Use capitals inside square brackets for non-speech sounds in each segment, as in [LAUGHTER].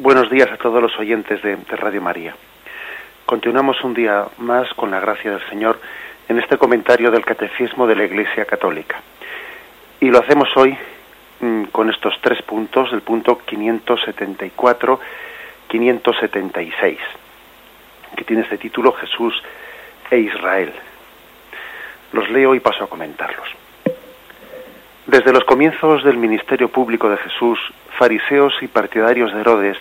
Buenos días a todos los oyentes de, Radio María. Continuamos un día más con la gracia del Señor en este comentario del Catecismo de la Iglesia Católica. Y lo hacemos hoy mm, con estos tres puntos, el punto 574, 576, que tiene este título Jesús e Israel. Los leo y paso a comentarlos. Desde los comienzos del ministerio público de Jesús, fariseos y partidarios de Herodes,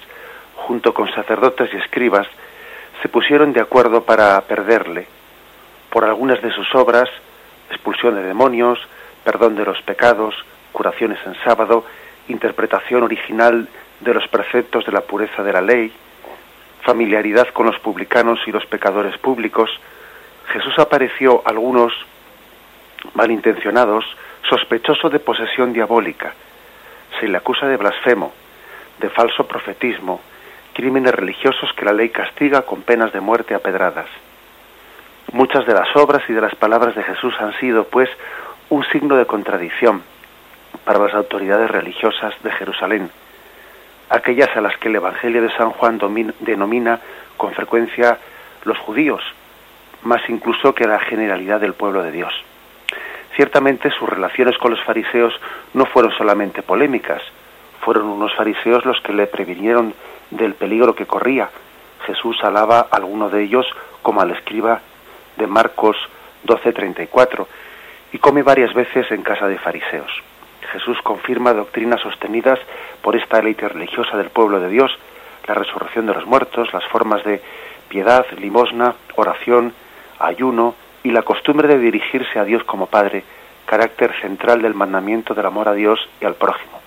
junto con sacerdotes y escribas, se pusieron de acuerdo para perderle, por algunas de sus obras, expulsión de demonios, perdón de los pecados, curaciones en sábado, interpretación original de los preceptos de la pureza de la ley, familiaridad con los publicanos y los pecadores públicos, Jesús apareció a algunos malintencionados sospechoso de posesión diabólica. Se le acusa de blasfemo, de falso profetismo, crímenes religiosos que la ley castiga con penas de muerte a pedradas. Muchas de las obras y de las palabras de Jesús han sido, pues, un signo de contradicción para las autoridades religiosas de Jerusalén, aquellas a las que el Evangelio de San Juan denomina con frecuencia los judíos, más incluso que la generalidad del pueblo de Dios. Ciertamente sus relaciones con los fariseos no fueron solamente polémicas, fueron unos fariseos los que le previnieron del peligro que corría. Jesús alaba a alguno de ellos como al escriba de Marcos 12:34 y come varias veces en casa de fariseos. Jesús confirma doctrinas sostenidas por esta élite religiosa del pueblo de Dios, la resurrección de los muertos, las formas de piedad, limosna, oración, ayuno, y la costumbre de dirigirse a Dios como Padre, carácter central del mandamiento del amor a Dios y al prójimo.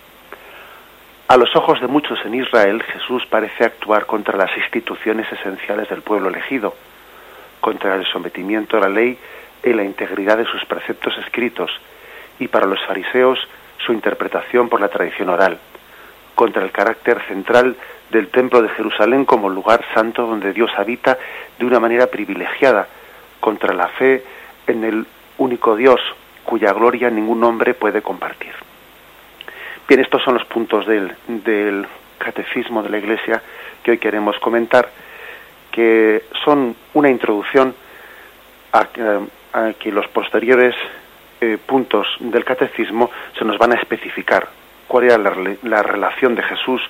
A los ojos de muchos en Israel, Jesús parece actuar contra las instituciones esenciales del pueblo elegido, contra el sometimiento a la ley y la integridad de sus preceptos escritos, y para los fariseos su interpretación por la tradición oral, contra el carácter central del templo de Jerusalén como lugar santo donde Dios habita de una manera privilegiada, contra la fe en el único Dios, cuya gloria ningún hombre puede compartir. Bien, estos son los puntos del, del catecismo de la Iglesia que hoy queremos comentar, que son una introducción a, que los posteriores eh, puntos del catecismo se nos van a especificar cuál era la, la relación de Jesús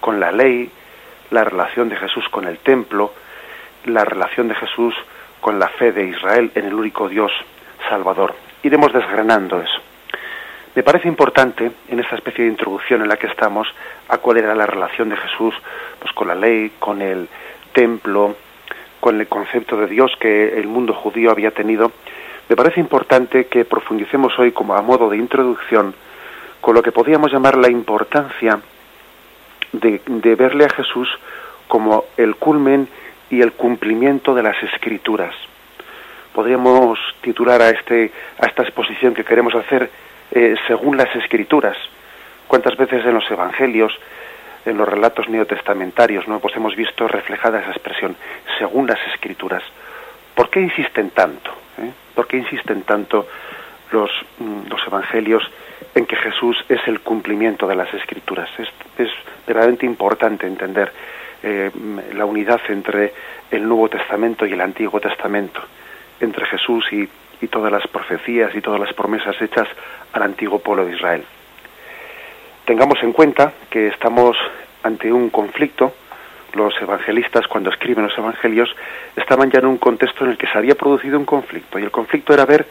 con la ley, la relación de Jesús con el templo, la relación de Jesús con la fe de Israel en el único Dios Salvador. Iremos desgranando eso. Me parece importante, en esta especie de introducción en la que estamos, a cuál era la relación de Jesús pues, con la ley, con el templo, con el concepto de Dios que el mundo judío había tenido, me parece importante que profundicemos hoy como a modo de introducción con lo que podríamos llamar la importancia de, de verle a Jesús como el culmen y el cumplimiento de las escrituras. Podríamos titular a, este, a esta exposición que queremos hacer eh, según las escrituras. ¿Cuántas veces en los evangelios, en los relatos neotestamentarios, no pues hemos visto reflejada esa expresión, según las escrituras? ¿Por qué insisten tanto? Eh? ¿Por qué insisten tanto los, mm, los evangelios en que Jesús es el cumplimiento de las escrituras? Es, es verdaderamente importante entender eh, la unidad entre el Nuevo Testamento y el Antiguo Testamento, entre Jesús y, y todas las profecías y todas las promesas hechas al antiguo pueblo de Israel. Tengamos en cuenta que estamos ante un conflicto, los evangelistas cuando escriben los evangelios estaban ya en un contexto en el que se había producido un conflicto y el conflicto era ver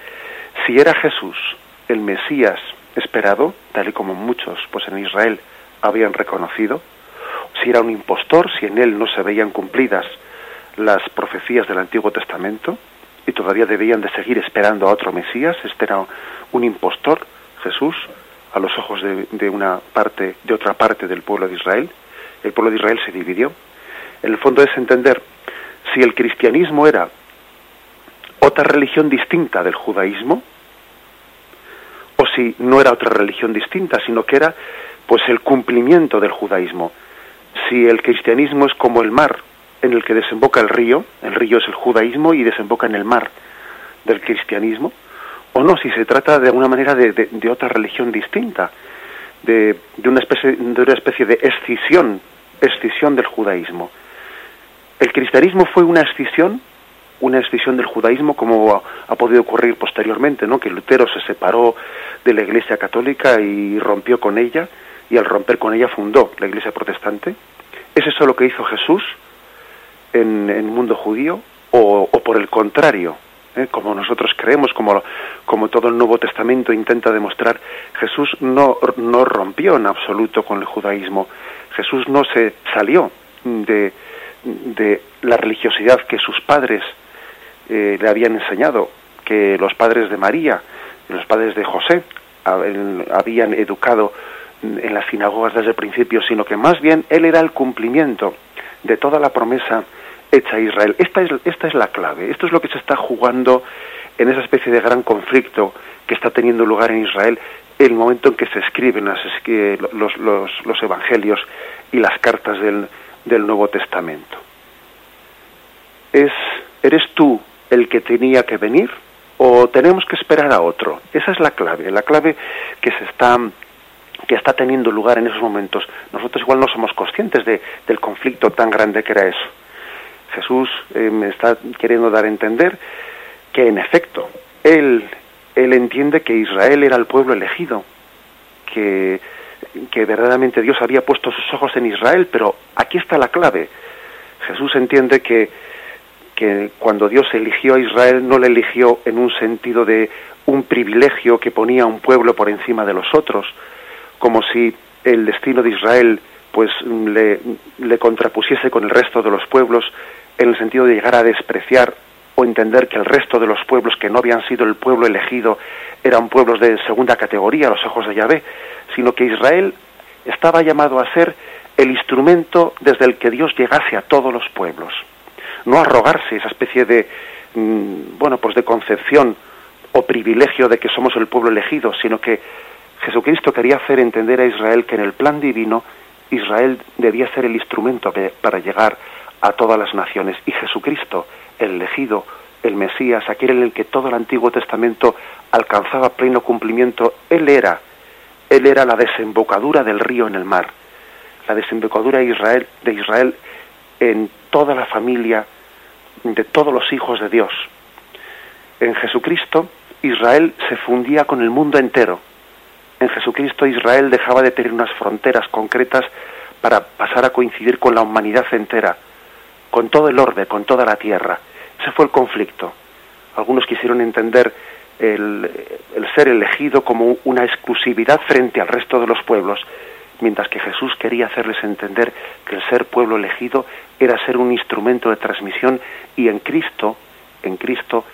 si era Jesús el Mesías esperado, tal y como muchos pues en Israel habían reconocido, si era un impostor, si en él no se veían cumplidas las profecías del Antiguo Testamento y todavía debían de seguir esperando a otro Mesías, este era un impostor, Jesús, a los ojos de, una parte, de otra parte del pueblo de Israel. El pueblo de Israel se dividió. En el fondo es entender si el cristianismo era otra religión distinta del judaísmo, o si no era otra religión distinta, sino que era pues el cumplimiento del judaísmo si el cristianismo es como el mar en el que desemboca el río, el río es el judaísmo y desemboca en el mar del cristianismo, o no, si se trata de alguna manera de, otra religión distinta, de, una especie, de una especie de escisión escisión del judaísmo. El cristianismo fue una escisión, una escisión del judaísmo como ha, podido ocurrir posteriormente, ¿no? Que Lutero se separó de la Iglesia católica y rompió con ella y al romper con ella fundó la Iglesia protestante. ¿Es eso lo que hizo Jesús en, el mundo judío o, por el contrario? ¿eh? Como nosotros creemos, como, como todo el Nuevo Testamento intenta demostrar, Jesús no, no rompió en absoluto con el judaísmo. Jesús no se salió de, de la religiosidad que sus padres eh, le habían enseñado, que los padres de María, los padres de José habían educado en las sinagogas desde el principio, sino que más bien él era el cumplimiento de toda la promesa hecha a Israel. Esta es, esta es la clave, esto es lo que se está jugando en esa especie de gran conflicto que está teniendo lugar en Israel el momento en que se escriben las, los, los, los evangelios y las cartas del, del Nuevo Testamento. Es, ¿Eres tú el que tenía que venir o tenemos que esperar a otro? Esa es la clave, la clave que se está que está teniendo lugar en esos momentos. Nosotros igual no somos conscientes de, del conflicto tan grande que era eso. Jesús eh, me está queriendo dar a entender que en efecto él, él entiende que Israel era el pueblo elegido, que que verdaderamente Dios había puesto sus ojos en Israel, pero aquí está la clave. Jesús entiende que, que cuando Dios eligió a Israel no le eligió en un sentido de un privilegio que ponía a un pueblo por encima de los otros, como si el destino de Israel pues le, le contrapusiese con el resto de los pueblos en el sentido de llegar a despreciar o entender que el resto de los pueblos que no habían sido el pueblo elegido eran pueblos de segunda categoría a los ojos de Yahvé, sino que Israel estaba llamado a ser el instrumento desde el que Dios llegase a todos los pueblos, no arrogarse esa especie de mm, bueno, pues de concepción o privilegio de que somos el pueblo elegido, sino que Jesucristo quería hacer entender a Israel que en el plan divino Israel debía ser el instrumento para llegar a todas las naciones y Jesucristo, el elegido, el Mesías, aquel en el que todo el Antiguo Testamento alcanzaba pleno cumplimiento, él era él era la desembocadura del río en el mar, la desembocadura de Israel, de Israel en toda la familia de todos los hijos de Dios. En Jesucristo Israel se fundía con el mundo entero. En Jesucristo Israel dejaba de tener unas fronteras concretas para pasar a coincidir con la humanidad entera, con todo el orbe, con toda la tierra. Ese fue el conflicto. Algunos quisieron entender el, ser elegido como una exclusividad frente al resto de los pueblos, mientras que Jesús quería hacerles entender que el ser pueblo elegido era ser un instrumento de transmisión y en Cristo, en Cristo,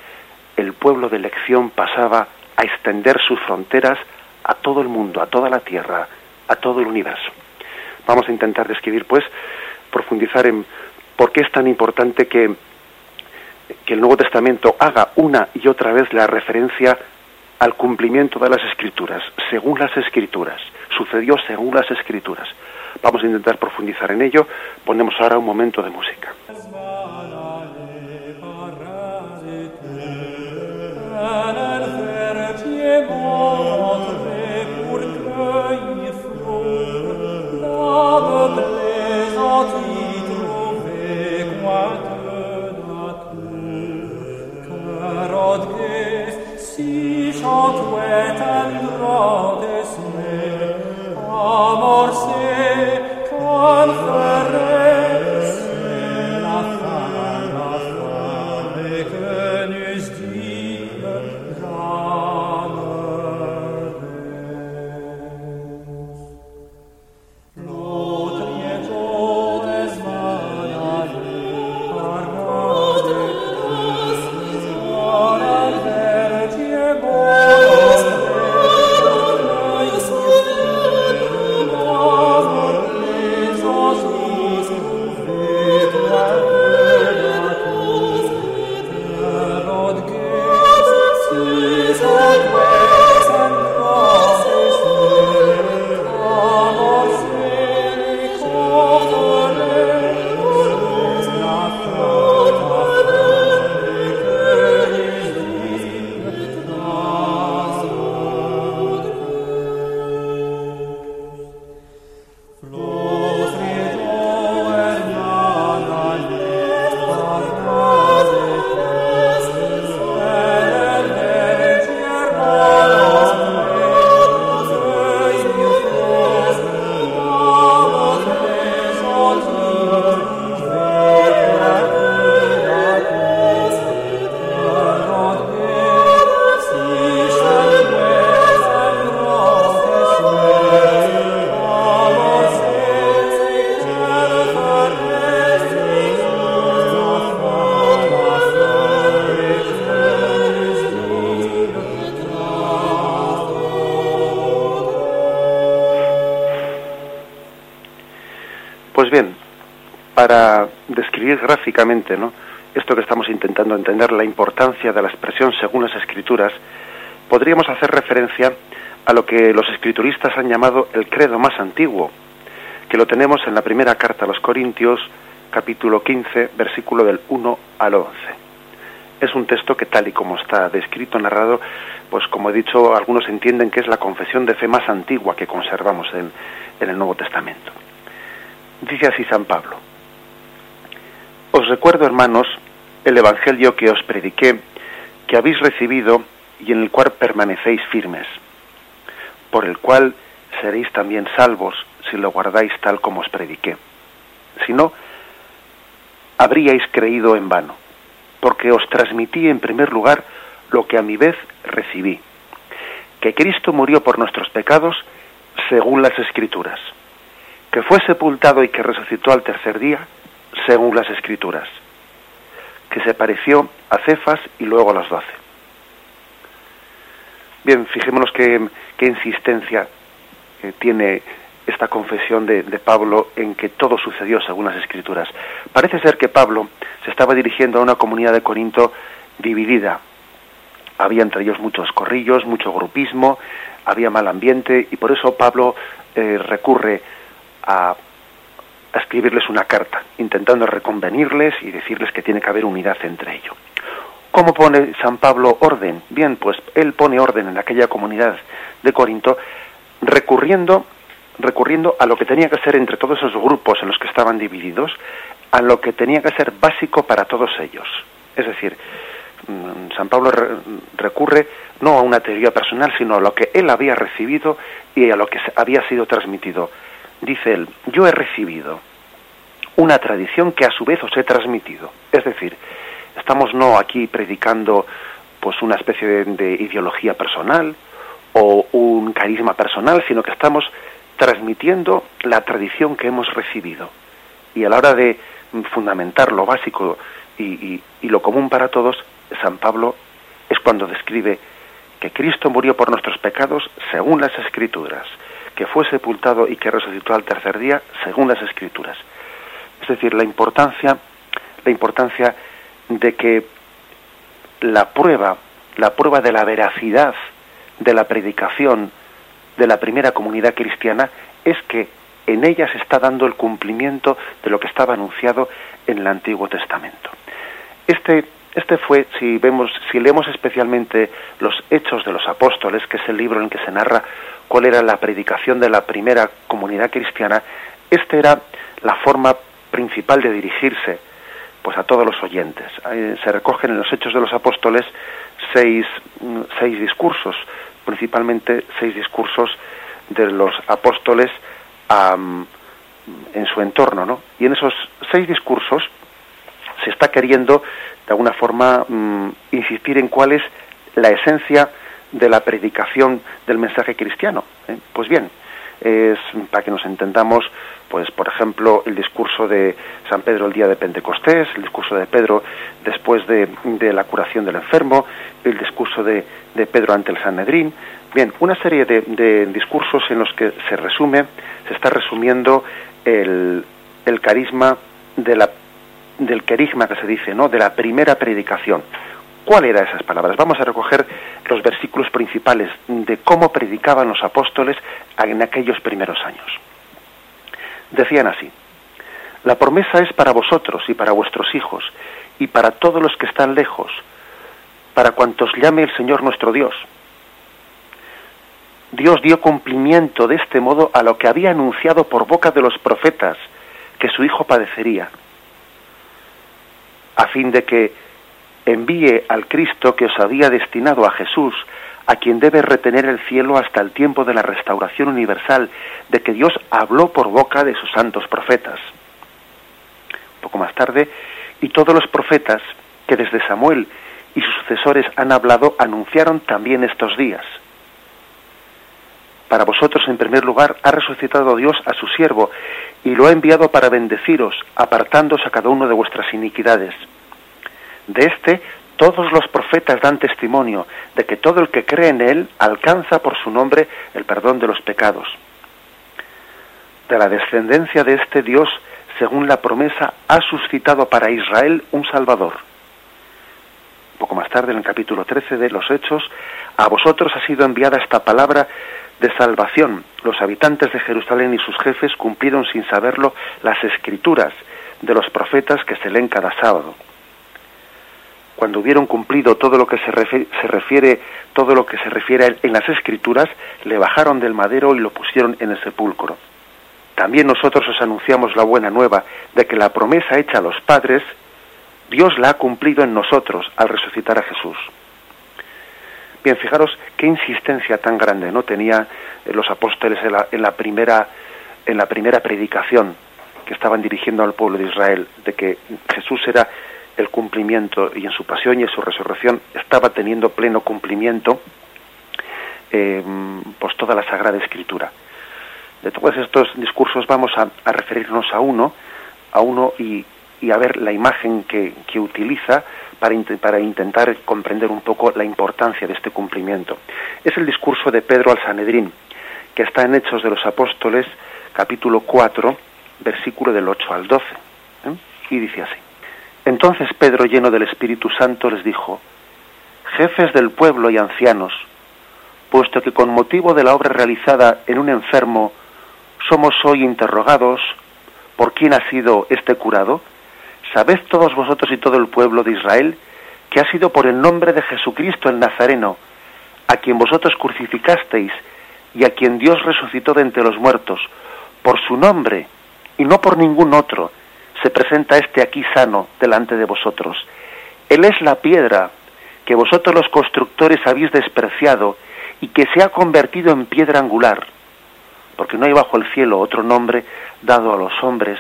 el pueblo de elección pasaba a extender sus fronteras a todo el mundo, a toda la tierra, a todo el universo. Vamos a intentar describir, pues, profundizar en por qué es tan importante que que el Nuevo Testamento haga una y otra vez la referencia al cumplimiento de las escrituras, según las escrituras, sucedió según las escrituras. Vamos a intentar profundizar en ello, ponemos ahora un momento de música. Amor se conferre. Esto que estamos intentando entender, la importancia de la expresión según las escrituras, podríamos hacer referencia a lo que los escrituristas han llamado el credo más antiguo, que lo tenemos en la primera carta a los Corintios, capítulo 15, versículo del 1 al 11. Es un texto que tal y como está descrito, narrado, pues como he dicho, algunos entienden que es la confesión de fe más antigua que conservamos en, en el Nuevo Testamento. Dice así San Pablo, os recuerdo, hermanos, el Evangelio que os prediqué, que habéis recibido y en el cual permanecéis firmes, por el cual seréis también salvos si lo guardáis tal como os prediqué. Si no, habríais creído en vano, porque os transmití en primer lugar lo que a mi vez recibí, que Cristo murió por nuestros pecados según las Escrituras, que fue sepultado y que resucitó al tercer día según las Escrituras, que se pareció a Cefas y luego a los doce. Bien, fijémonos qué, insistencia eh, tiene esta confesión de, de, Pablo en que todo sucedió según las Escrituras. Parece ser que Pablo se estaba dirigiendo a una comunidad de Corinto dividida. Había entre ellos muchos corrillos, mucho grupismo, había mal ambiente y por eso Pablo eh, recurre a a escribirles una carta, intentando reconvenirles y decirles que tiene que haber unidad entre ellos. ¿Cómo pone San Pablo orden? Bien, pues él pone orden en aquella comunidad de Corinto recurriendo, recurriendo a lo que tenía que ser entre todos esos grupos en los que estaban divididos, a lo que tenía que ser básico para todos ellos. Es decir, mm, San Pablo recurre no a una teoría personal, sino a lo que él había recibido y a lo que había sido transmitido dice él, yo he recibido una tradición que a su vez os he transmitido. Es decir, estamos no aquí predicando pues una especie de, ideología personal o un carisma personal, sino que estamos transmitiendo la tradición que hemos recibido. Y a la hora de fundamentar lo básico y, y lo común para todos, San Pablo es cuando describe que Cristo murió por nuestros pecados según las Escrituras que fue sepultado y que resucitó al tercer día según las escrituras. Es decir, la importancia, la importancia de que la prueba, la prueba de la veracidad de la predicación de la primera comunidad cristiana es que en ella se está dando el cumplimiento de lo que estaba anunciado en el Antiguo Testamento. Este, este fue, si vemos, si leemos especialmente los Hechos de los Apóstoles, que es el libro en que se narra cuál era la predicación de la primera comunidad cristiana, esta era la forma principal de dirigirse pues a todos los oyentes. Se recogen en los Hechos de los Apóstoles seis, mm, seis discursos, principalmente seis discursos de los apóstoles en su entorno, ¿no? Y en esos seis discursos se está queriendo, de alguna forma, mm, insistir en cuál es la esencia de la predicación del mensaje cristiano. ¿eh? Pues bien, es para que nos entendamos, pues por ejemplo, el discurso de San Pedro el día de Pentecostés, el discurso de Pedro después de, la curación del enfermo, el discurso de, Pedro ante el Sanedrín. Bien, una serie de, discursos en los que se resume, se está resumiendo el, el carisma de la, del querigma que se dice, ¿no? De la primera predicación. ¿Cuál eran esas palabras? Vamos a recoger los versículos principales de cómo predicaban los apóstoles en aquellos primeros años. Decían así, la promesa es para vosotros y para vuestros hijos y para todos los que están lejos, para cuantos llame el Señor nuestro Dios. Dios dio cumplimiento de este modo a lo que había anunciado por boca de los profetas, que su Hijo padecería, a fin de que envíe al Cristo que os había destinado a Jesús, a quien debe retener el cielo hasta el tiempo de la restauración universal, de que Dios habló por boca de sus santos profetas. Un poco más tarde, y todos los profetas que desde Samuel y sus sucesores han hablado anunciaron también estos días. Para vosotros, en primer lugar, ha resucitado Dios a su siervo y lo ha enviado para bendeciros, apartándoos a cada uno de vuestras iniquidades de este, todos los profetas dan testimonio de que todo el que cree en él alcanza por su nombre el perdón de los pecados. De la descendencia de este Dios según la promesa, ha suscitado para Israel un Salvador. Poco más tarde, en el capítulo 13 de los Hechos, a vosotros ha sido enviada esta palabra de salvación. Los habitantes de Jerusalén y sus jefes cumplieron sin saberlo las escrituras de los profetas que se leen cada sábado. Cuando hubieron cumplido todo lo que se refiere, se refiere todo lo que se refiere en las escrituras, le bajaron del madero y lo pusieron en el sepulcro. También nosotros os anunciamos la buena nueva de que la promesa hecha a los padres, Dios la ha cumplido en nosotros al resucitar a Jesús. Bien, fijaros qué insistencia tan grande no tenía eh, los apóstoles en la, primera en la primera predicación que estaban dirigiendo al pueblo de Israel de que Jesús era el cumplimiento y en su pasión y en su resurrección estaba teniendo pleno cumplimiento eh, pues toda la Sagrada Escritura. De todos estos discursos vamos a, referirnos a uno, a uno y, a ver la imagen que, que utiliza para, para, intentar comprender un poco la importancia de este cumplimiento. Es el discurso de Pedro al Sanedrín, que está en Hechos de los Apóstoles, capítulo 4, versículo del 8 al 12. ¿eh? Y dice así. Entonces Pedro, lleno del Espíritu Santo, les dijo, Jefes del pueblo y ancianos, puesto que con motivo de la obra realizada en un enfermo somos hoy interrogados por quién ha sido este curado, sabed todos vosotros y todo el pueblo de Israel que ha sido por el nombre de Jesucristo el Nazareno, a quien vosotros crucificasteis y a quien Dios resucitó de entre los muertos, por su nombre y no por ningún otro, se presenta este aquí sano delante de vosotros. Él es la piedra que vosotros los constructores habéis despreciado y que se ha convertido en piedra angular porque no hay bajo el cielo otro nombre dado a los hombres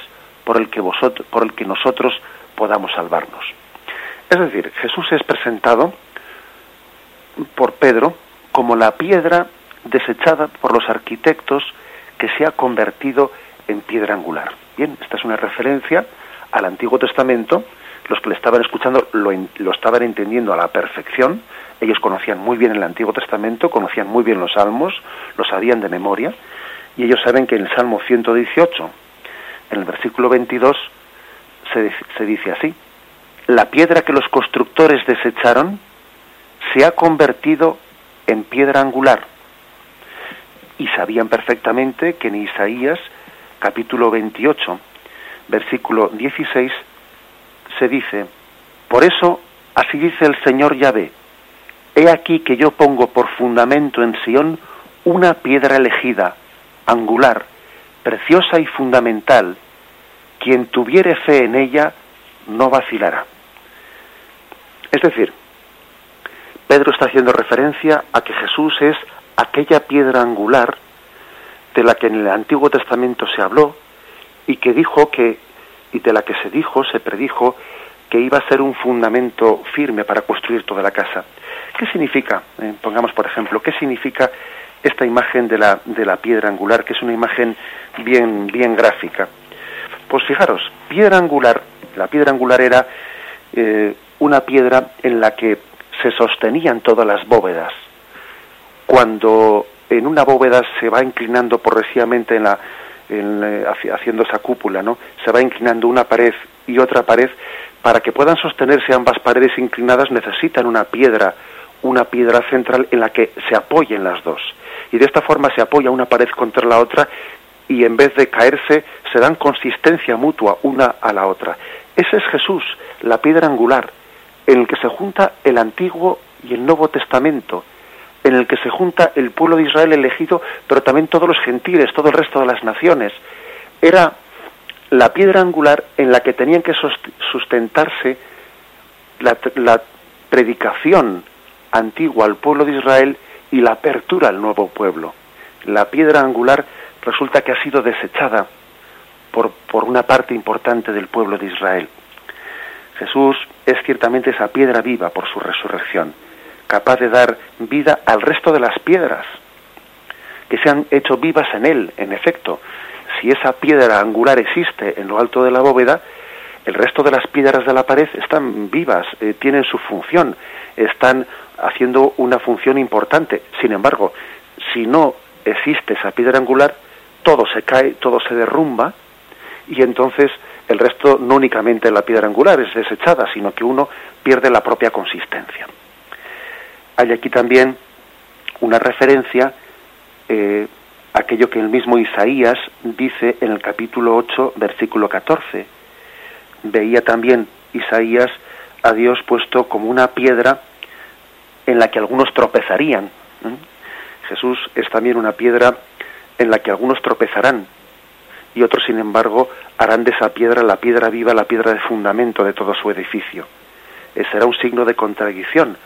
por el que vosotros, por el que nosotros podamos salvarnos. Es decir, Jesús es presentado por Pedro como la piedra desechada por los arquitectos que se ha convertido en piedra angular. Bien, esta es una referencia al Antiguo Testamento. Los que le estaban escuchando lo, lo estaban entendiendo a la perfección. Ellos conocían muy bien el Antiguo Testamento, conocían muy bien los salmos, lo sabían de memoria y ellos saben que en el Salmo 118, en el versículo 22, se, dice así, la piedra que los constructores desecharon se ha convertido en piedra angular. Y sabían perfectamente que en Isaías capítulo 28, versículo 16, se dice, por eso así dice el Señor Yahvé, he aquí que yo pongo por fundamento en Sión una piedra elegida, angular, preciosa y fundamental, quien tuviere fe en ella no vacilará. Es decir, Pedro está haciendo referencia a que Jesús es aquella piedra angular de la que en el Antiguo Testamento se habló y que dijo que y de la que se dijo, se predijo que iba a ser un fundamento firme para construir toda la casa. ¿Qué significa? Eh, pongamos por ejemplo, ¿qué significa esta imagen de la, de la piedra angular, que es una imagen bien, bien gráfica. Pues fijaros, piedra angular, la piedra angular era eh, una piedra en la que se sostenían todas las bóvedas. Cuando en una bóveda se va inclinando progresivamente en la, en, haciendo esa cúpula, ¿no? Se va inclinando una pared y otra pared, para que puedan sostenerse ambas paredes inclinadas necesitan una piedra, una piedra central en la que se apoyen las dos y de esta forma se apoya una pared contra la otra y en vez de caerse se dan consistencia mutua una a la otra. Ese es Jesús, la piedra angular, en el que se junta el Antiguo y el Nuevo Testamento, en el que se junta el pueblo de Israel elegido, pero también todos los gentiles, todo el resto de las naciones. Era la piedra angular en la que tenían que sustentarse la, la predicación antigua al pueblo de Israel y la apertura al nuevo pueblo. La piedra angular resulta que ha sido desechada por, por una parte importante del pueblo de Israel. Jesús es ciertamente esa piedra viva por su resurrección, capaz de dar vida al resto de las piedras que se han hecho vivas en él. En efecto, si esa piedra angular existe en lo alto de la bóveda, el resto de las piedras de la pared están vivas, eh, tienen su función, están haciendo una función importante. Sin embargo, si no existe esa piedra angular, todo se cae, todo se derrumba y entonces el resto no únicamente la piedra angular es desechada, sino que uno pierde la propia consistencia. Hay aquí también una referencia eh, aquello que el mismo Isaías dice en el capítulo 8, versículo 14. Veía también Isaías a Dios puesto como una piedra en la que algunos tropezarían. Jesús es también una piedra en la que algunos tropezarán y otros, sin embargo, harán de esa piedra la piedra viva, la piedra de fundamento de todo su edificio. Eh, será un signo de contradicción.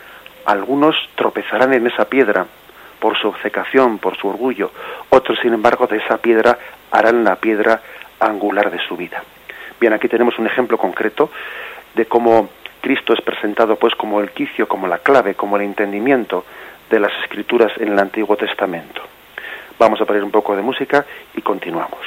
Algunos tropezarán en esa piedra por su obcecación, por su orgullo. Otros, sin embargo, de esa piedra harán la piedra angular de su vida. Bien, aquí tenemos un ejemplo concreto de cómo Cristo es presentado pues como el quicio, como la clave, como el entendimiento de las escrituras en el Antiguo Testamento. Vamos a poner un poco de música y continuamos.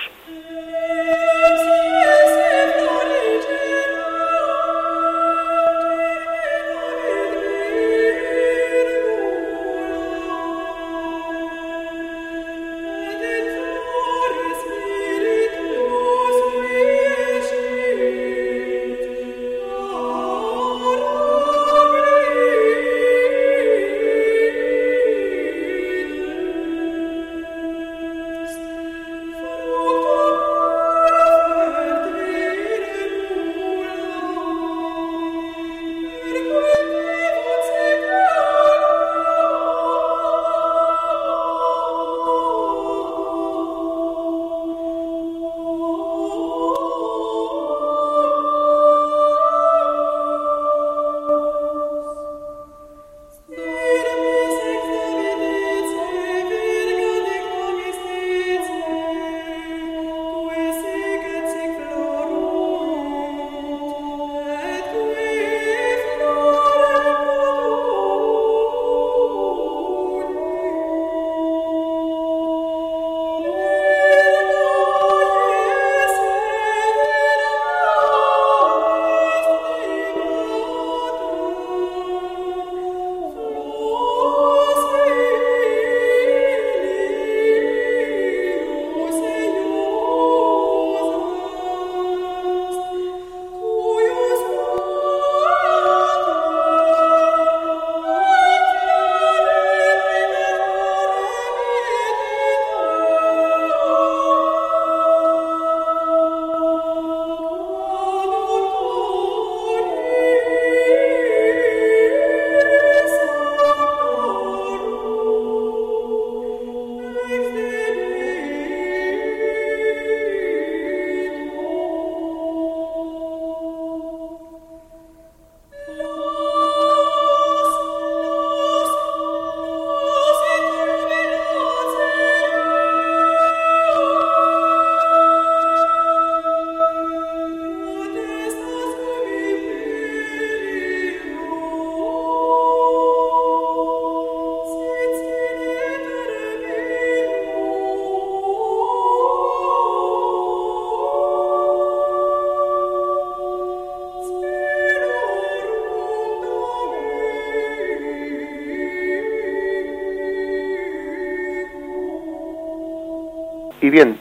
Y bien,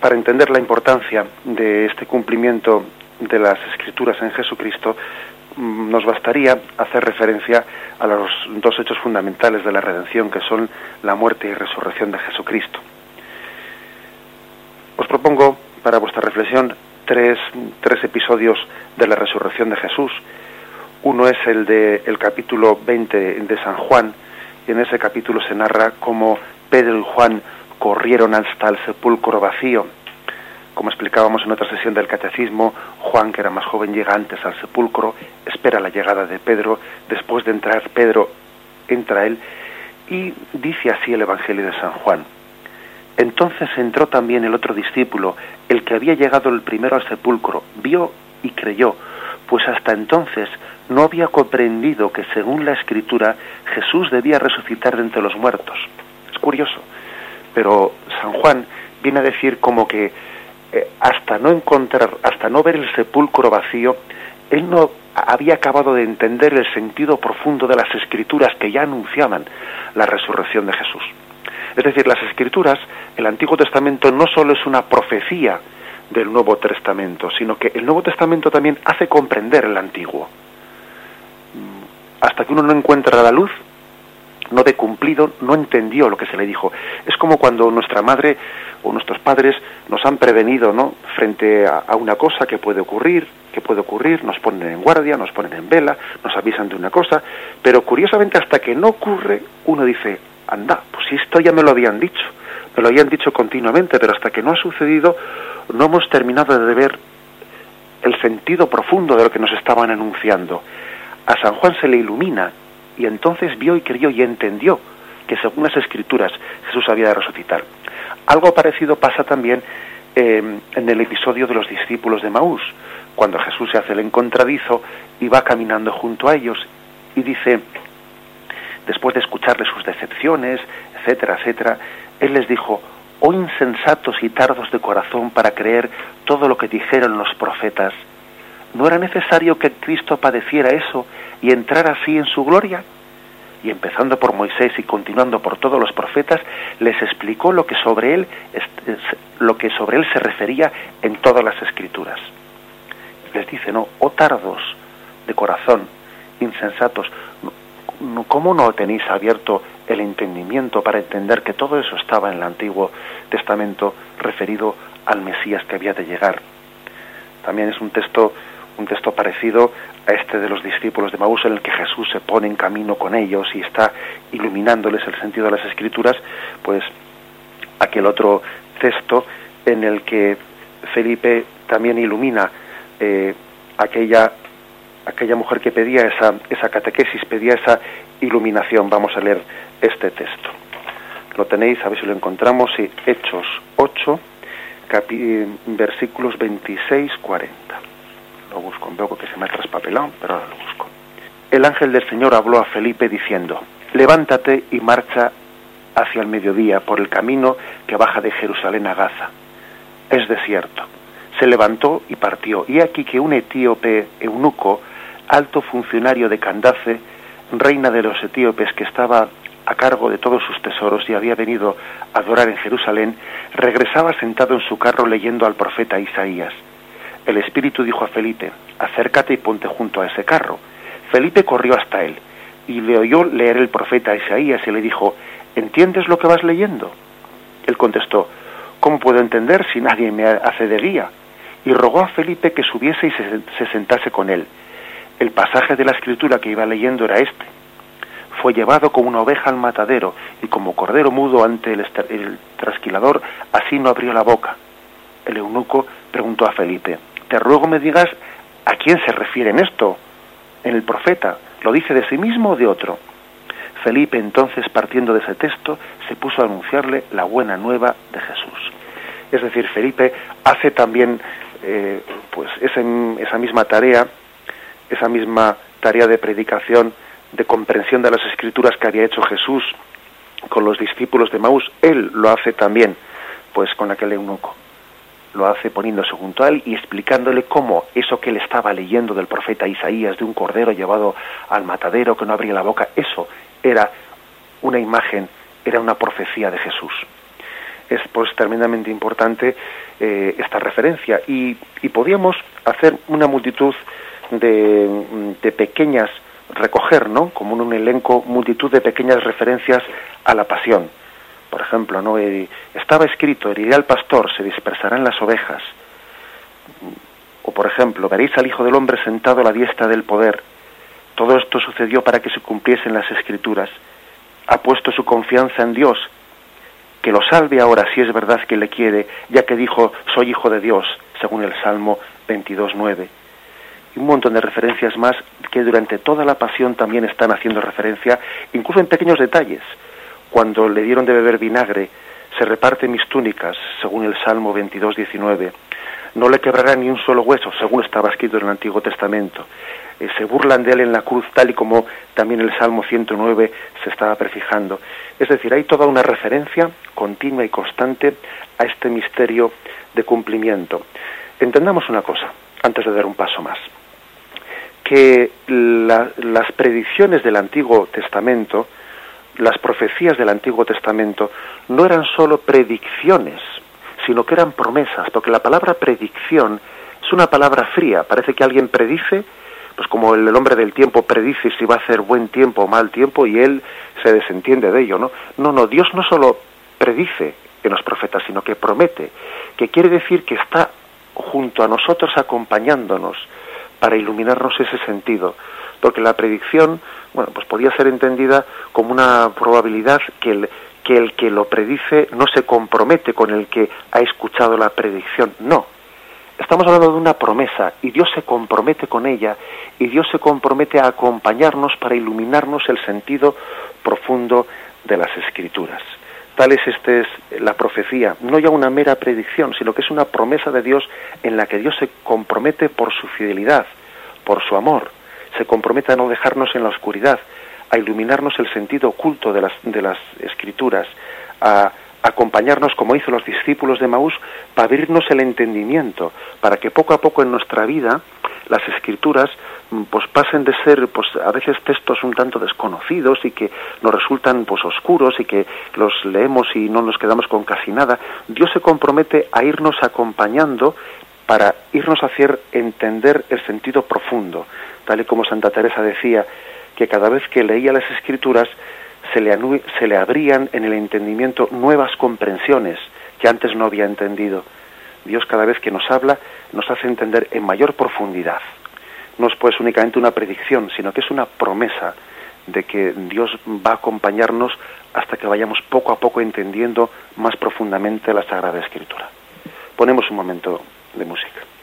para entender la importancia de este cumplimiento de las escrituras en Jesucristo, mm, nos bastaría hacer referencia a los dos hechos fundamentales de la redención, que son la muerte y resurrección de Jesucristo. Os propongo, para vuestra reflexión, tres, tres episodios de la resurrección de Jesús. Uno es el del el capítulo 20 de San Juan, y en ese capítulo se narra cómo Pedro y Juan corrieron hasta el sepulcro vacío. Como explicábamos en otra sesión del catecismo, Juan, que era más joven, llega antes al sepulcro, espera la llegada de Pedro, después de entrar Pedro, entra él, y dice así el Evangelio de San Juan. Entonces entró también el otro discípulo, el que había llegado el primero al sepulcro, vio y creyó, pues hasta entonces no había comprendido que según la Escritura Jesús debía resucitar de entre los muertos. Es curioso, pero San Juan viene a decir como que eh, hasta no encontrar, hasta no ver el sepulcro vacío, él no había acabado de entender el sentido profundo de las escrituras que ya anunciaban la resurrección de Jesús. Es decir, las escrituras, el Antiguo Testamento no solo es una profecía del Nuevo Testamento, sino que el Nuevo Testamento también hace comprender el Antiguo. Mm, hasta que uno no encuentra la luz, no de cumplido, no entendió lo que se le dijo. Es como cuando nuestra madre o nuestros padres nos han prevenido, ¿no? Frente a, a, una cosa que puede ocurrir, que puede ocurrir, nos ponen en guardia, nos ponen en vela, nos avisan de una cosa, pero curiosamente hasta que no ocurre, uno dice, anda, pues esto ya me lo habían dicho, me lo habían dicho continuamente, pero hasta que no ha sucedido, no hemos terminado de ver el sentido profundo de lo que nos estaban anunciando. A San Juan se le ilumina y entonces vio y creyó y entendió que según las escrituras Jesús había de resucitar. Algo parecido pasa también eh, en el episodio de los discípulos de Maús, cuando Jesús se hace el encontradizo y va caminando junto a ellos y dice, después de escucharle sus decepciones, etcétera, etcétera, él les dijo, oh insensatos y tardos de corazón para creer todo lo que dijeron los profetas, ¿no era necesario que Cristo padeciera eso y entrar así en su gloria? Y empezando por Moisés y continuando por todos los profetas, les explicó lo que sobre él, lo que sobre él se refería en todas las escrituras. Les dice, no, oh tardos de corazón, insensatos, ¿cómo no tenéis abierto el entendimiento para entender que todo eso estaba en el Antiguo Testamento referido al Mesías que había de llegar? También es un texto un texto parecido a este de los discípulos de Maús en el que Jesús se pone en camino con ellos y está iluminándoles el sentido de las escrituras, pues aquel otro texto en el que Felipe también ilumina eh, aquella aquella mujer que pedía esa esa catequesis, pedía esa iluminación. Vamos a leer este texto. Lo tenéis, a ver si lo encontramos, sí, Hechos 8, versículos 26-40 lo busco, veo que se me ha traspapelado, pero ahora lo busco. El ángel del Señor habló a Felipe diciendo, levántate y marcha hacia el mediodía por el camino que baja de Jerusalén a Gaza. Es desierto. Se levantó y partió. Y aquí que un etíope eunuco, alto funcionario de Candace, reina de los etíopes que estaba a cargo de todos sus tesoros y había venido a adorar en Jerusalén, regresaba sentado en su carro leyendo al profeta Isaías el Espíritu dijo a Felipe, acércate y ponte junto a ese carro. Felipe corrió hasta él y le oyó leer el profeta Isaías y le dijo, ¿entiendes lo que vas leyendo? Él contestó, ¿cómo puedo entender si nadie me hace de guía? Y rogó a Felipe que subiese y se, sentase con él. El pasaje de la escritura que iba leyendo era este. Fue llevado como una oveja al matadero y como cordero mudo ante el, el trasquilador, así no abrió la boca. El eunuco preguntó a Felipe, te ruego me digas a quién se refiere en esto, en el profeta, ¿lo dice de sí mismo o de otro? Felipe entonces, partiendo de ese texto, se puso a anunciarle la buena nueva de Jesús. Es decir, Felipe hace también eh, pues esa, esa misma tarea, esa misma tarea de predicación, de comprensión de las escrituras que había hecho Jesús con los discípulos de Maús, él lo hace también, pues con aquel eunuco lo hace poniéndose junto a él y explicándole cómo eso que él estaba leyendo del profeta Isaías de un cordero llevado al matadero que no abría la boca, eso era una imagen, era una profecía de Jesús. Es pues tremendamente importante eh, esta referencia y, podíamos hacer una multitud de, de pequeñas, recoger, ¿no? Como un elenco, multitud de pequeñas referencias a la pasión por ejemplo, ¿no? estaba escrito, heriré al pastor, se dispersarán las ovejas. O por ejemplo, veréis al Hijo del Hombre sentado a la diestra del poder. Todo esto sucedió para que se cumpliesen las escrituras. Ha puesto su confianza en Dios, que lo salve ahora si es verdad que le quiere, ya que dijo, soy hijo de Dios, según el Salmo 22.9. Y un montón de referencias más que durante toda la pasión también están haciendo referencia, incluso en pequeños detalles cuando le dieron de beber vinagre, se reparte mis túnicas, según el Salmo 22, 19. No le quebrará ni un solo hueso, según estaba escrito en el Antiguo Testamento. Eh, se burlan de él en la cruz, tal y como también el Salmo 109 se estaba prefijando. Es decir, hay toda una referencia continua y constante a este misterio de cumplimiento. Entendamos una cosa, antes de dar un paso más, que las predicciones del Antiguo Testamento, las profecías del Antiguo Testamento no eran sólo predicciones, sino que eran promesas, porque la palabra predicción es una palabra fría, parece que alguien predice, pues como el, hombre del tiempo predice si va a hacer buen tiempo o mal tiempo y él se desentiende de ello, ¿no? No, no, Dios no solo predice en los profetas, sino que promete, que quiere decir que está junto a nosotros acompañándonos para iluminarnos ese sentido, porque la predicción, bueno, pues podía ser entendida como una probabilidad que el, que el que lo predice no se compromete con el que ha escuchado la predicción, no. Estamos hablando de una promesa y Dios se compromete con ella y Dios se compromete a acompañarnos para iluminarnos el sentido profundo de las escrituras. Tal es este es la profecía, no ya una mera predicción, sino que es una promesa de Dios en la que Dios se compromete por su fidelidad, por su amor, se compromete a no dejarnos en la oscuridad, a iluminarnos el sentido oculto de las, de las escrituras, a acompañarnos como hizo los discípulos de Maús, para abrirnos el entendimiento, para que poco a poco en nuestra vida las escrituras mm, pues pasen de ser pues a veces textos un tanto desconocidos y que nos resultan pues oscuros y que los leemos y no nos quedamos con casi nada Dios se compromete a irnos acompañando para irnos a hacer entender el sentido profundo tal y como Santa Teresa decía que cada vez que leía las escrituras se le, se le abrían en el entendimiento nuevas comprensiones que antes no había entendido. Dios cada vez que nos habla nos hace entender en mayor profundidad. No es pues únicamente una predicción, sino que es una promesa de que Dios va a acompañarnos hasta que vayamos poco a poco entendiendo más profundamente la Sagrada Escritura. Ponemos un momento de música.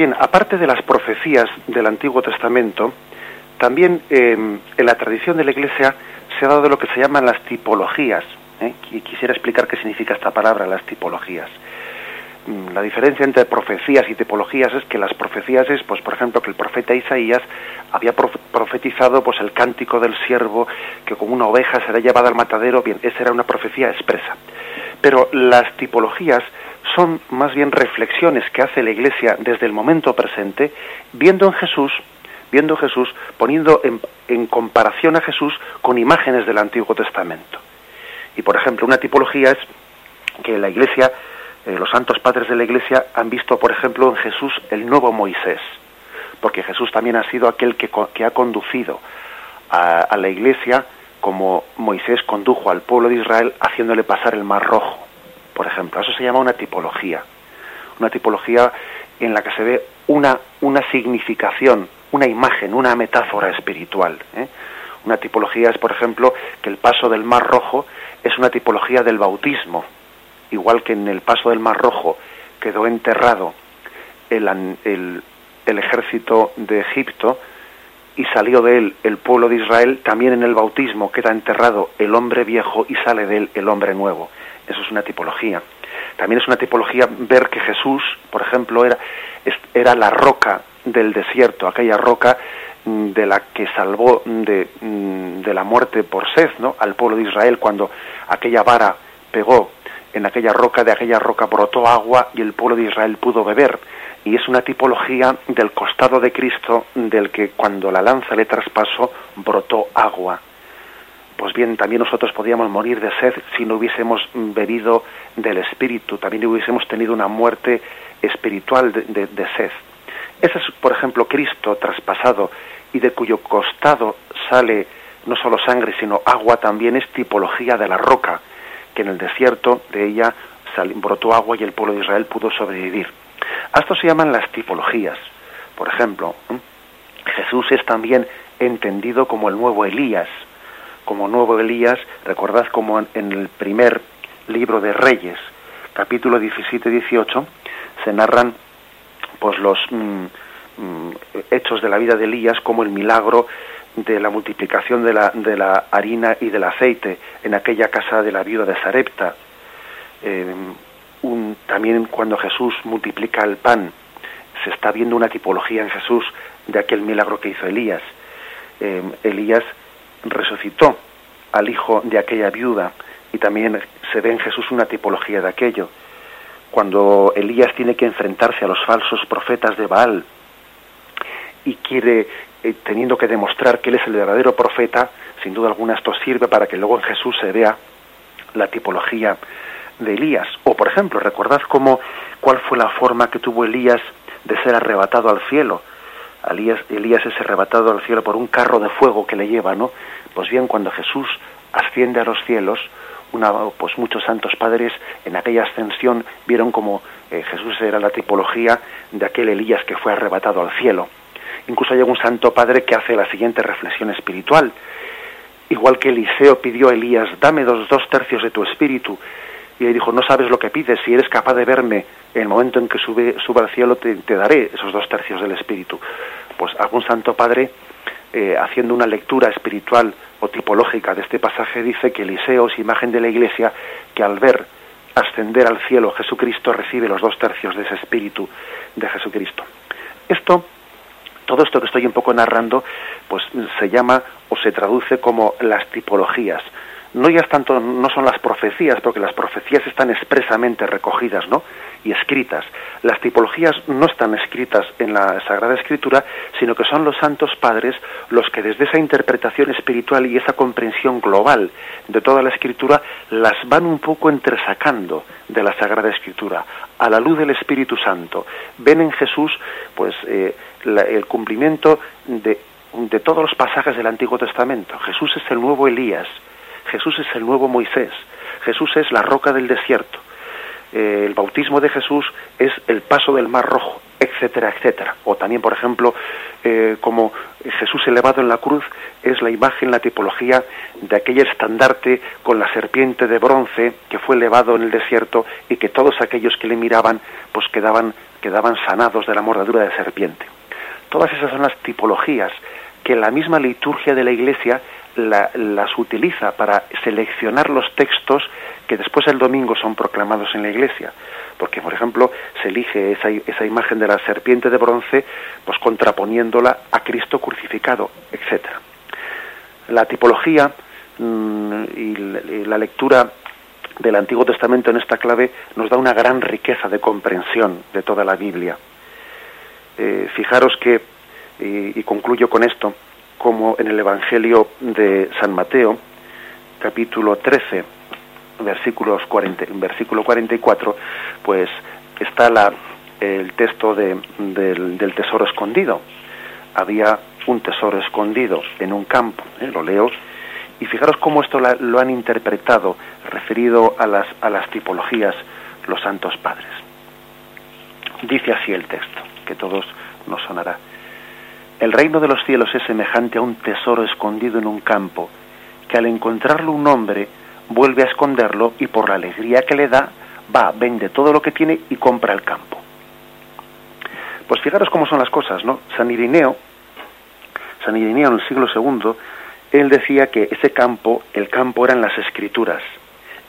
Bien, aparte de las profecías del Antiguo Testamento, también em, en la tradición de la Iglesia se ha dado lo que se llaman las tipologías. ¿eh? Y quisiera explicar qué significa esta palabra, las tipologías. Mm, la diferencia entre profecías y tipologías es que las profecías es, pues, por ejemplo, que el profeta Isaías había profetizado pues el cántico del siervo que como una oveja será llevada al matadero. Bien, esa era una profecía expresa. Pero las tipologías son más bien reflexiones que hace la Iglesia desde el momento presente, viendo en Jesús, viendo Jesús, poniendo en, comparación a Jesús con imágenes del Antiguo Testamento. Y por ejemplo, una tipología es que la Iglesia, eh, los santos padres de la Iglesia han visto, por ejemplo, en Jesús el nuevo Moisés, porque Jesús también ha sido aquel que, ha conducido a la Iglesia como Moisés condujo al pueblo de Israel haciéndole pasar el mar rojo por ejemplo. Eso se llama una tipología. Una tipología en la que se ve una, una significación, una imagen, una metáfora espiritual. ¿eh? Una tipología es, por ejemplo, que el paso del Mar Rojo es una tipología del bautismo, igual que en el paso del Mar Rojo quedó enterrado el, el, el ejército de Egipto y salió de él el pueblo de Israel, también en el bautismo queda enterrado el hombre viejo y sale de él el hombre nuevo. Eso es una tipología. También es una tipología ver que Jesús, por ejemplo, era, era la roca del desierto, aquella roca mm, de la que salvó de, mm, de la muerte por sed ¿no? al pueblo de Israel cuando aquella vara pegó en aquella roca, de aquella roca brotó agua y el pueblo de Israel pudo beber. Y es una tipología del costado de Cristo del que cuando la lanza le traspasó brotó agua. Pues bien, también nosotros podíamos morir de sed si no hubiésemos bebido del Espíritu, también hubiésemos tenido una muerte espiritual de, de sed. Ese es, por ejemplo, Cristo traspasado y de cuyo costado sale no solo sangre, sino agua, también es tipología de la roca que en el desierto de ella brotó agua y el pueblo de Israel pudo sobrevivir. A esto se llaman las tipologías. Por ejemplo, Jesús es también entendido como el nuevo Elías. Como nuevo Elías, recordad como en el primer libro de Reyes, capítulo 17-18, se narran pues los mm, mm, hechos de la vida de Elías como el milagro de la multiplicación de la, de la harina y del aceite en aquella casa de la viuda de Sarepta. Eh, también cuando Jesús multiplica el pan, se está viendo una tipología en Jesús de aquel milagro que hizo Elías. Eh, Elías resucitó al hijo de aquella viuda y también se ve en Jesús una tipología de aquello. Cuando Elías tiene que enfrentarse a los falsos profetas de Baal y quiere eh, teniendo que demostrar que Él es el verdadero profeta, sin duda alguna esto sirve para que luego en Jesús se vea la tipología de Elías. O, por ejemplo, recordad cómo, cuál fue la forma que tuvo Elías de ser arrebatado al cielo. Elías, es arrebatado al cielo por un carro de fuego que le lleva, ¿no? Pues bien, cuando Jesús asciende a los cielos, una, pues muchos santos padres en aquella ascensión vieron como eh, Jesús era la tipología de aquel Elías que fue arrebatado al cielo. Incluso hay un santo padre que hace la siguiente reflexión espiritual. Igual que Eliseo pidió a Elías, dame dos, tercios de tu espíritu. Y él dijo, no sabes lo que pides, si eres capaz de verme en el momento en que sube, suba al cielo, te, daré esos dos tercios del espíritu. Pues algún santo padre, eh, haciendo una lectura espiritual o tipológica de este pasaje, dice que Eliseo es imagen de la iglesia que al ver ascender al cielo Jesucristo recibe los dos tercios de ese espíritu de Jesucristo. Esto todo esto que estoy un poco narrando, pues se llama o se traduce como las tipologías. No ya tanto, no son las profecías, porque las profecías están expresamente recogidas, ¿no? Y escritas. Las tipologías no están escritas en la Sagrada Escritura, sino que son los santos padres los que desde esa interpretación espiritual y esa comprensión global de toda la Escritura las van un poco entresacando de la Sagrada Escritura a la luz del Espíritu Santo. Ven en Jesús, pues, eh, el cumplimiento de, de todos los pasajes del Antiguo Testamento. Jesús es el nuevo Elías, Jesús es el nuevo Moisés, Jesús es la roca del desierto, eh, el bautismo de Jesús es el paso del mar rojo, etcétera, etcétera. O también, por ejemplo, eh, como Jesús elevado en la cruz es la imagen, la tipología de aquel estandarte con la serpiente de bronce que fue elevado en el desierto y que todos aquellos que le miraban pues quedaban, quedaban sanados de la mordedura de serpiente. Todas esas son las tipologías que la misma liturgia de la Iglesia las utiliza para seleccionar los textos que después el domingo son proclamados en la Iglesia. Porque, por ejemplo, se elige esa, esa imagen de la serpiente de bronce, pues contraponiéndola a Cristo crucificado, etc. La tipología mm, y la lectura del Antiguo Testamento en esta clave nos da una gran riqueza de comprensión de toda la Biblia. Eh, fijaros que, y, concluyo con esto, como en el Evangelio de San Mateo, capítulo 13, versículos 40, versículo 44, pues está la, el texto de, del, tesoro escondido. Había un tesoro escondido en un campo, ¿eh? lo leo, y fijaros cómo esto lo han interpretado, referido a las, a las tipologías, los santos padres. Dice así el texto, que todos nos sonará. El reino de los cielos es semejante a un tesoro escondido en un campo, que al encontrarlo un hombre vuelve a esconderlo y por la alegría que le da, va, vende todo lo que tiene y compra el campo. Pues fijaros cómo son las cosas, ¿no? San Irineo, San Irineo en el siglo II, él decía que ese campo, el campo eran las escrituras,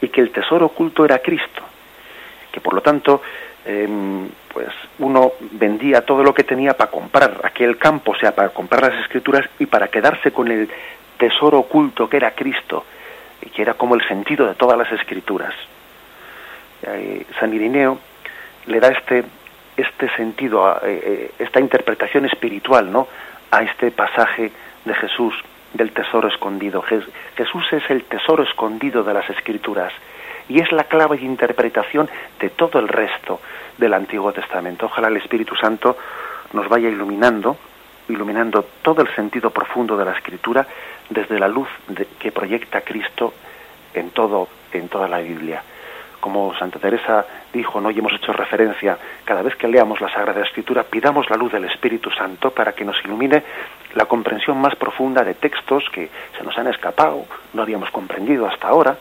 y que el tesoro oculto era Cristo, que por lo tanto Em, pues uno vendía todo lo que tenía para comprar aquel campo, o sea, para comprar las escrituras y para quedarse con el tesoro oculto que era Cristo, y que era como el sentido de todas las escrituras. San Irineo le da este, este sentido, eh, eh, esta interpretación espiritual, ¿no? A este pasaje de Jesús del tesoro escondido. Jesús es el tesoro escondido de las escrituras y es la clave de interpretación de todo el resto del Antiguo Testamento. Ojalá el Espíritu Santo nos vaya iluminando, iluminando todo el sentido profundo de la Escritura desde la luz que proyecta Cristo en todo, en toda la Biblia. Como Santa Teresa dijo, ¿no? y hemos hecho referencia, cada vez que leamos la Sagrada Escritura, pidamos la luz del Espíritu Santo para que nos ilumine la comprensión más profunda de textos que se nos han escapado, no habíamos comprendido hasta ahora,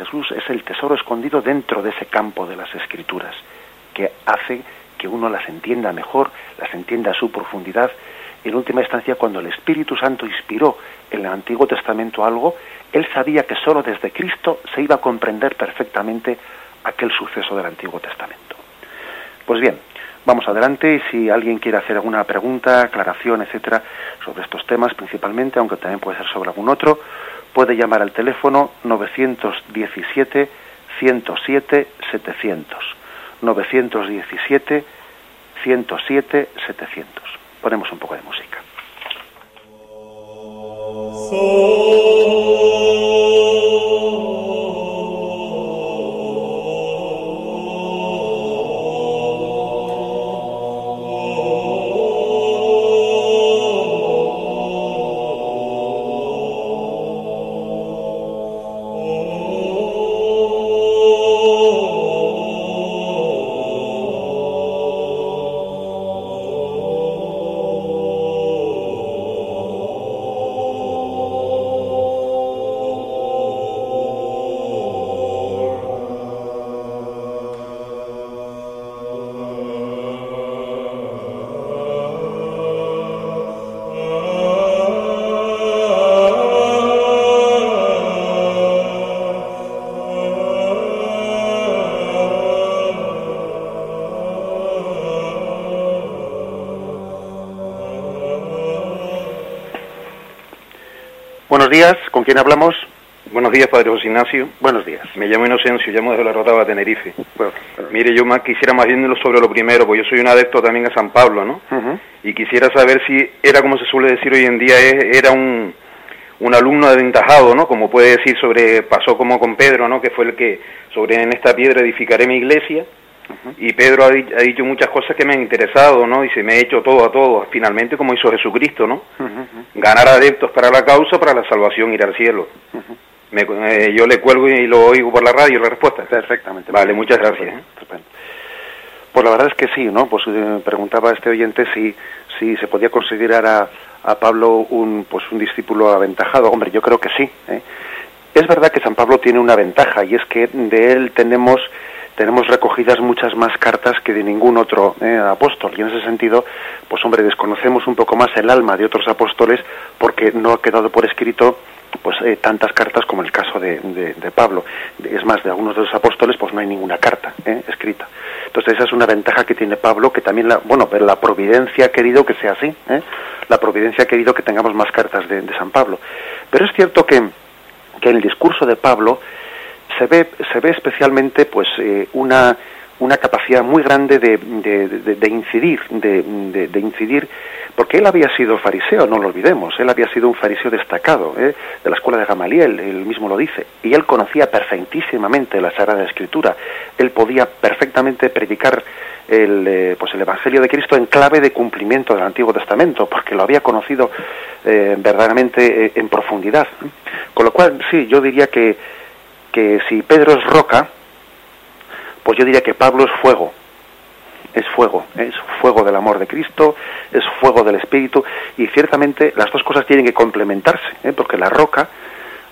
Jesús es el tesoro escondido dentro de ese campo de las escrituras, que hace que uno las entienda mejor, las entienda a su profundidad. En última instancia, cuando el Espíritu Santo inspiró en el Antiguo Testamento algo, él sabía que sólo desde Cristo se iba a comprender perfectamente aquel suceso del Antiguo Testamento. Pues bien, vamos adelante y si alguien quiere hacer alguna pregunta, aclaración, etcétera, sobre estos temas principalmente, aunque también puede ser sobre algún otro, puede llamar al teléfono 917 107 700. 917 107 700. Ponemos un poco de música. Días, ¿con quién hablamos? Buenos días, Padre José Ignacio. Buenos días. Me llamo Inocencio, llamo desde la Rotava, Tenerife. Mire, yo más quisiera más bien sobre lo primero, porque yo soy un adepto también a San Pablo, ¿no? Y quisiera saber si era, como se suele decir hoy en día, era un, un alumno aventajado, ¿no? Como puede decir sobre, pasó como con Pedro, ¿no? Que fue el que, sobre en esta piedra edificaré mi iglesia. Y Pedro ha, dicho muchas cosas que me han interesado, ¿no? Y se me ha hecho todo a todo, finalmente como hizo Jesucristo, ¿no? Ganar adeptos para la causa, para la salvación, ir al cielo. Eh, yo le cuelgo y lo oigo por la radio la respuesta. Perfectamente. Vale, muchas gracias. ¿eh? Pues la verdad es que sí, ¿no? Pues eh, preguntaba a este oyente si, si se podía considerar a, a, Pablo un, pues un discípulo aventajado. Hombre, yo creo que sí. Es verdad que San Pablo tiene una ventaja y es que de él tenemos tenemos recogidas muchas más cartas que de ningún otro eh, apóstol. Y en ese sentido pues hombre desconocemos un poco más el alma de otros apóstoles porque no ha quedado por escrito pues eh, tantas cartas como el caso de, de, Pablo. Es más de algunos de los apóstoles pues no hay ninguna carta eh, escrita. Entonces esa es una ventaja que tiene Pablo que también la bueno pero la providencia ha querido que sea así la providencia ha querido que tengamos más cartas de, de San Pablo. Pero es cierto que que en el discurso de Pablo se ve, se ve especialmente pues eh, una, una capacidad muy grande de, de, incidir, de, de, incidir, porque él había sido fariseo, no lo olvidemos, él había sido un fariseo destacado ¿eh? de la escuela de Gamaliel, él mismo lo dice, y él conocía perfectísimamente la Sagrada Escritura, él podía perfectamente predicar el, eh, pues el Evangelio de Cristo en clave de cumplimiento del Antiguo Testamento, porque lo había conocido verdaderamente en profundidad. Con lo cual, sí, yo diría que que si Pedro es roca, pues yo diría que Pablo es fuego. es fuego, es fuego del amor de Cristo, es fuego del Espíritu, y ciertamente las dos cosas tienen que complementarse, ¿eh? porque la roca,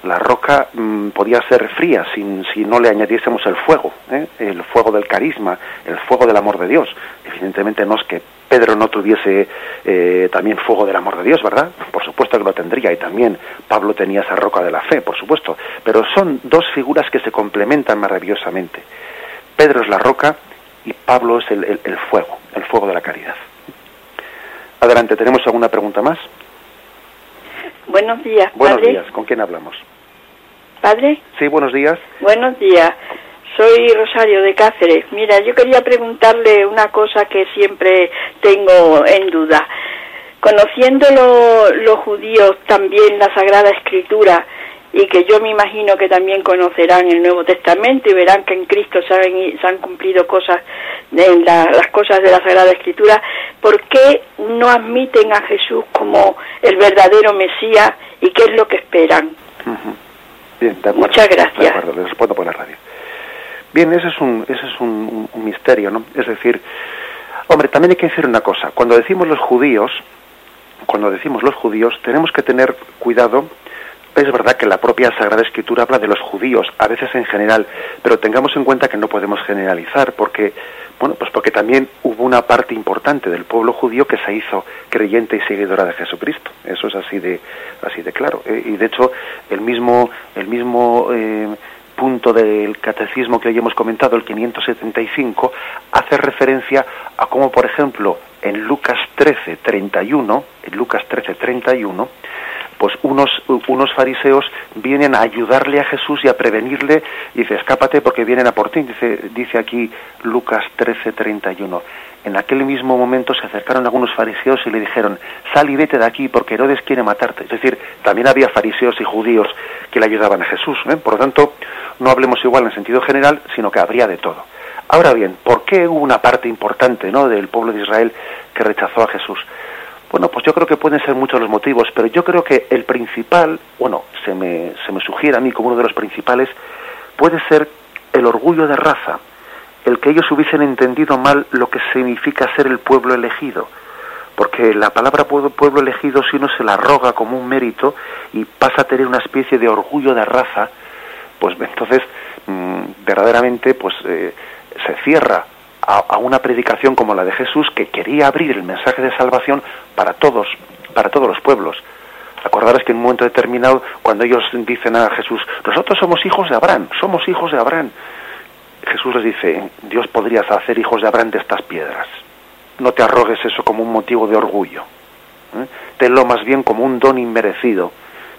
la roca mm, podía ser fría sin, si no le añadiésemos el fuego, ¿eh? el fuego del carisma, el fuego del amor de Dios. Evidentemente no es que Pedro no tuviese eh, también fuego del amor de Dios, ¿verdad? Por supuesto que lo tendría, y también Pablo tenía esa roca de la fe, por supuesto, pero son dos figuras que se complementan maravillosamente. Pedro es la roca y Pablo es el, el fuego, el fuego de la caridad. Adelante, ¿tenemos alguna pregunta más? Buenos días. Buenos días, ¿con quién hablamos? ¿Padre? Sí, buenos días. Buenos días. Soy Rosario de Cáceres. Mira, yo quería preguntarle una cosa que siempre tengo en duda. Conociendo los judíos también la Sagrada Escritura, y que yo me imagino que también conocerán el Nuevo Testamento y verán que en Cristo se han, se han cumplido cosas, en las cosas de la Sagrada Escritura, ¿por qué no admiten a Jesús como el verdadero Mesías y qué es lo que esperan? Bien, de acuerdo. Muchas gracias. De acuerdo, les respondo por la radio. Bien, ese es un, ese es un, misterio, ¿no? Es decir, hombre, también hay que decir una cosa. Cuando decimos los judíos, cuando decimos los judíos, tenemos que tener cuidado es verdad que la propia Sagrada Escritura habla de los judíos, a veces en general, pero tengamos en cuenta que no podemos generalizar, porque, bueno, pues porque también hubo una parte importante del pueblo judío que se hizo creyente y seguidora de Jesucristo. Eso es así de, así de claro. Eh, y de hecho, el mismo, el mismo eh, punto del catecismo que hoy hemos comentado, el 575, hace referencia a cómo, por ejemplo, en Lucas 13, 31, en Lucas 13, 31, pues unos, unos fariseos vienen a ayudarle a Jesús y a prevenirle, y dice, escápate porque vienen a por ti, dice, dice aquí Lucas 13, 31. En aquel mismo momento se acercaron algunos fariseos y le dijeron, sal y vete de aquí porque Herodes quiere matarte. Es decir, también había fariseos y judíos que le ayudaban a Jesús. ¿eh? Por lo tanto, no hablemos igual en sentido general, sino que habría de todo. Ahora bien, ¿por qué hubo una parte importante ¿no? del pueblo de Israel que rechazó a Jesús? Bueno, pues yo creo que pueden ser muchos los motivos, pero yo creo que el principal, bueno, se me, se me sugiere a mí como uno de los principales, puede ser el orgullo de raza, el que ellos hubiesen entendido mal lo que significa ser el pueblo elegido. Porque la palabra pueblo, elegido, si uno se la roga como un mérito y pasa a tener una especie de orgullo de raza, pues entonces mm, verdaderamente pues eh, se cierra a, una predicación como la de Jesús que quería abrir el mensaje de salvación para todos, para todos los pueblos. Acordaros que en un momento determinado, cuando ellos dicen a Jesús, nosotros somos hijos de Abraham, somos hijos de Abraham, Jesús les dice, Dios podría hacer hijos de Abraham de estas piedras. No te arrogues eso como un motivo de orgullo. ¿eh? Tenlo más bien como un don inmerecido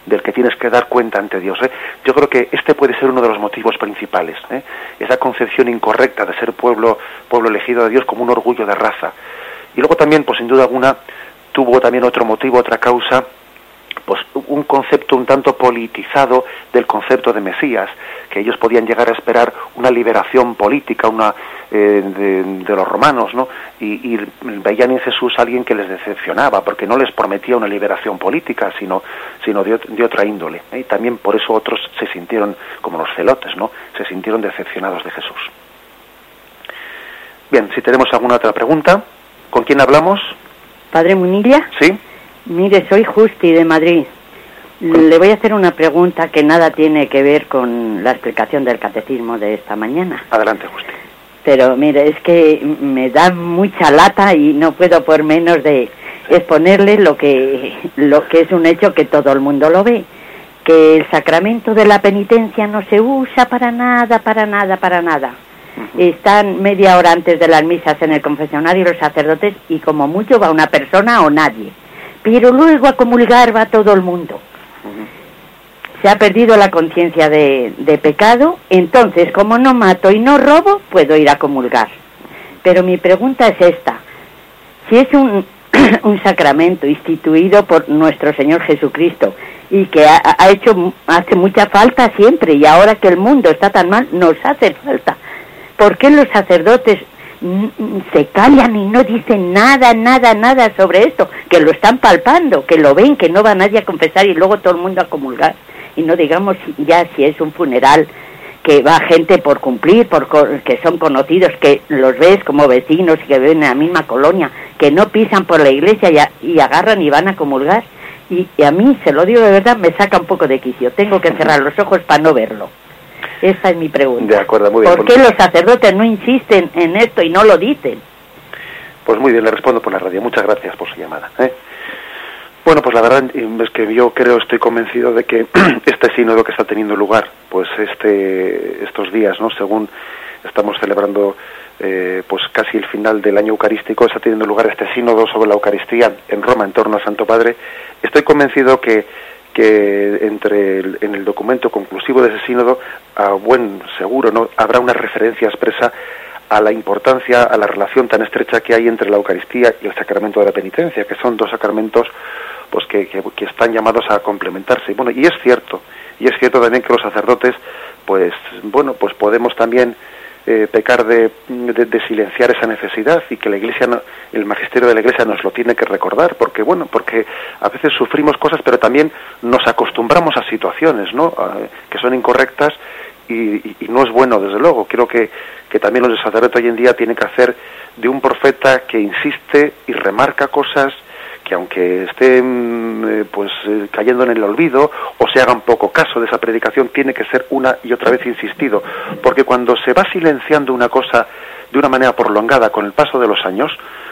del que tienes que dar cuenta ante Dios. ¿eh? Yo creo que este puede ser uno de los motivos principales. ¿eh? Esa concepción incorrecta de ser pueblo, pueblo elegido de Dios como un orgullo de raza. Y luego también, pues sin duda alguna, tuvo también otro motivo, otra causa, pues un concepto un tanto politizado del concepto de Mesías, que ellos podían llegar a esperar una liberación política, una eh, de, los romanos, ¿no? Y, veían en Jesús a alguien que les decepcionaba, porque no les prometía una liberación política, sino, sino de, otra índole. ¿eh? Y también por eso otros se sintieron, como los celotes, ¿no? Se sintieron decepcionados de Jesús. Bien, si tenemos alguna otra pregunta, ¿con quién hablamos? Padre Munilla. Sí. Mire, soy Justi de Madrid. Le voy a hacer una pregunta que nada tiene que ver con la explicación del catecismo de esta mañana. Adelante, Justi. Pero mire, es que me da mucha lata y no puedo por menos de exponerle lo que, lo que es un hecho que todo el mundo lo ve, que el sacramento de la penitencia no se usa para nada, para nada, para nada. Están media hora antes de las misas en el confesionario los sacerdotes y como mucho va una persona o nadie. Pero luego a comulgar va todo el mundo. Se ha perdido la conciencia de, de pecado, entonces como no mato y no robo, puedo ir a comulgar. Pero mi pregunta es esta. Si es un, [CLEARS THROAT] un sacramento instituido por nuestro Señor Jesucristo y que ha, ha, hecho hace mucha falta siempre y ahora que el mundo está tan mal nos hace falta ¿Por qué los sacerdotes se callan y no dicen nada, nada, nada sobre esto? Que lo están palpando, que lo ven, que no va nadie a confesar y luego todo el mundo a comulgar. Y no digamos ya si es un funeral, que va gente por cumplir, por que son conocidos, que los ves como vecinos y que viven en la misma colonia, que no pisan por la iglesia y, agarran y van a comulgar. Y, a mí, se lo digo de verdad, me saca un poco de quicio. Tengo que cerrar los ojos para no verlo. Esta es mi pregunta. De acuerdo, muy bien. ¿Por qué los sacerdotes no insisten en esto y no lo dicen? Pues muy bien, le respondo por la radio. Muchas gracias por su llamada. ¿eh? Bueno, pues la verdad es que yo creo, estoy convencido de que [CLEARS THROAT] este sínodo que está teniendo lugar, pues este, estos días, ¿no? Según estamos celebrando eh, pues casi el final del año eucarístico, está teniendo lugar este sínodo sobre la Eucaristía en Roma en torno al Santo Padre. Estoy convencido que, que entre en el documento conclusivo de ese sínodo, a buen seguro, ¿no? habrá una referencia expresa a la importancia, a la relación tan estrecha que hay entre la Eucaristía y el sacramento de la penitencia, que son dos sacramentos pues que, que, están llamados a complementarse. Bueno, y es cierto, y es cierto también que los sacerdotes, pues bueno, pues podemos también eh, pecar de, de, silenciar esa necesidad y que la Iglesia, el magisterio de la Iglesia nos lo tiene que recordar, porque bueno, porque a veces sufrimos cosas, pero también nos acostumbramos a situaciones, ¿no? que son incorrectas y, y, no es bueno, desde luego. Creo que, que también los sacerdotes hoy en día tienen que hacer de un profeta que insiste y remarca cosas que aunque estén eh, pues eh, cayendo en el olvido o se haga un poco caso de esa predicación tiene que ser una y otra vez insistido. Porque cuando se va silenciando una cosa de una manera prolongada con el paso de los años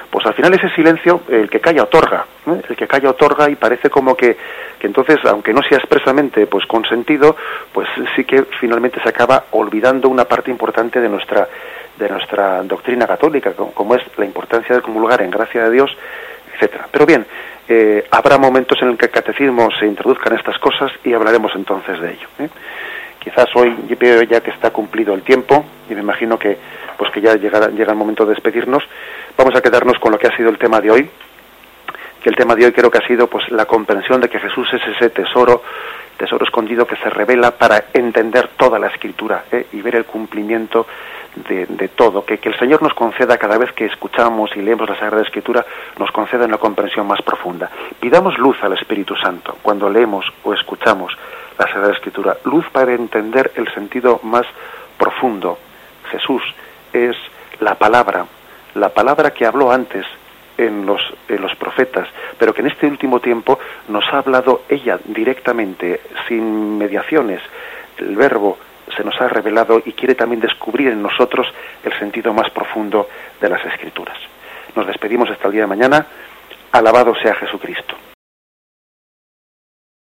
pues al final ese silencio el que calla otorga el que calla otorga y parece como que, que entonces aunque no sea expresamente pues consentido pues sí que finalmente se acaba olvidando una parte importante de nuestra de nuestra doctrina católica como es la importancia de comulgar en gracia de Dios etcétera. Pero bien, eh, habrá momentos en el que el catecismo se introduzcan estas cosas y hablaremos entonces de ello. ¿eh? Quizás hoy yo veo ya que está cumplido el tiempo y me imagino que pues que ya llega, llega el momento de despedirnos. Vamos a quedarnos con lo que ha sido el tema de hoy, que el tema de hoy creo que ha sido pues la comprensión de que Jesús es ese tesoro tesoro escondido que se revela para entender toda la escritura ¿eh? y ver el cumplimiento de, todo, que, que, el Señor nos conceda cada vez que escuchamos y leemos la Sagrada Escritura, nos conceda una comprensión más profunda. Pidamos luz al Espíritu Santo cuando leemos o escuchamos la Sagrada Escritura, luz para entender el sentido más profundo. Jesús es la palabra, la palabra que habló antes en los, en los profetas, pero que en este último tiempo nos ha hablado ella directamente, sin mediaciones. El verbo se nos ha revelado y quiere también descubrir en nosotros el sentido más profundo de las escrituras. Nos despedimos hasta el día de mañana. Alabado sea Jesucristo.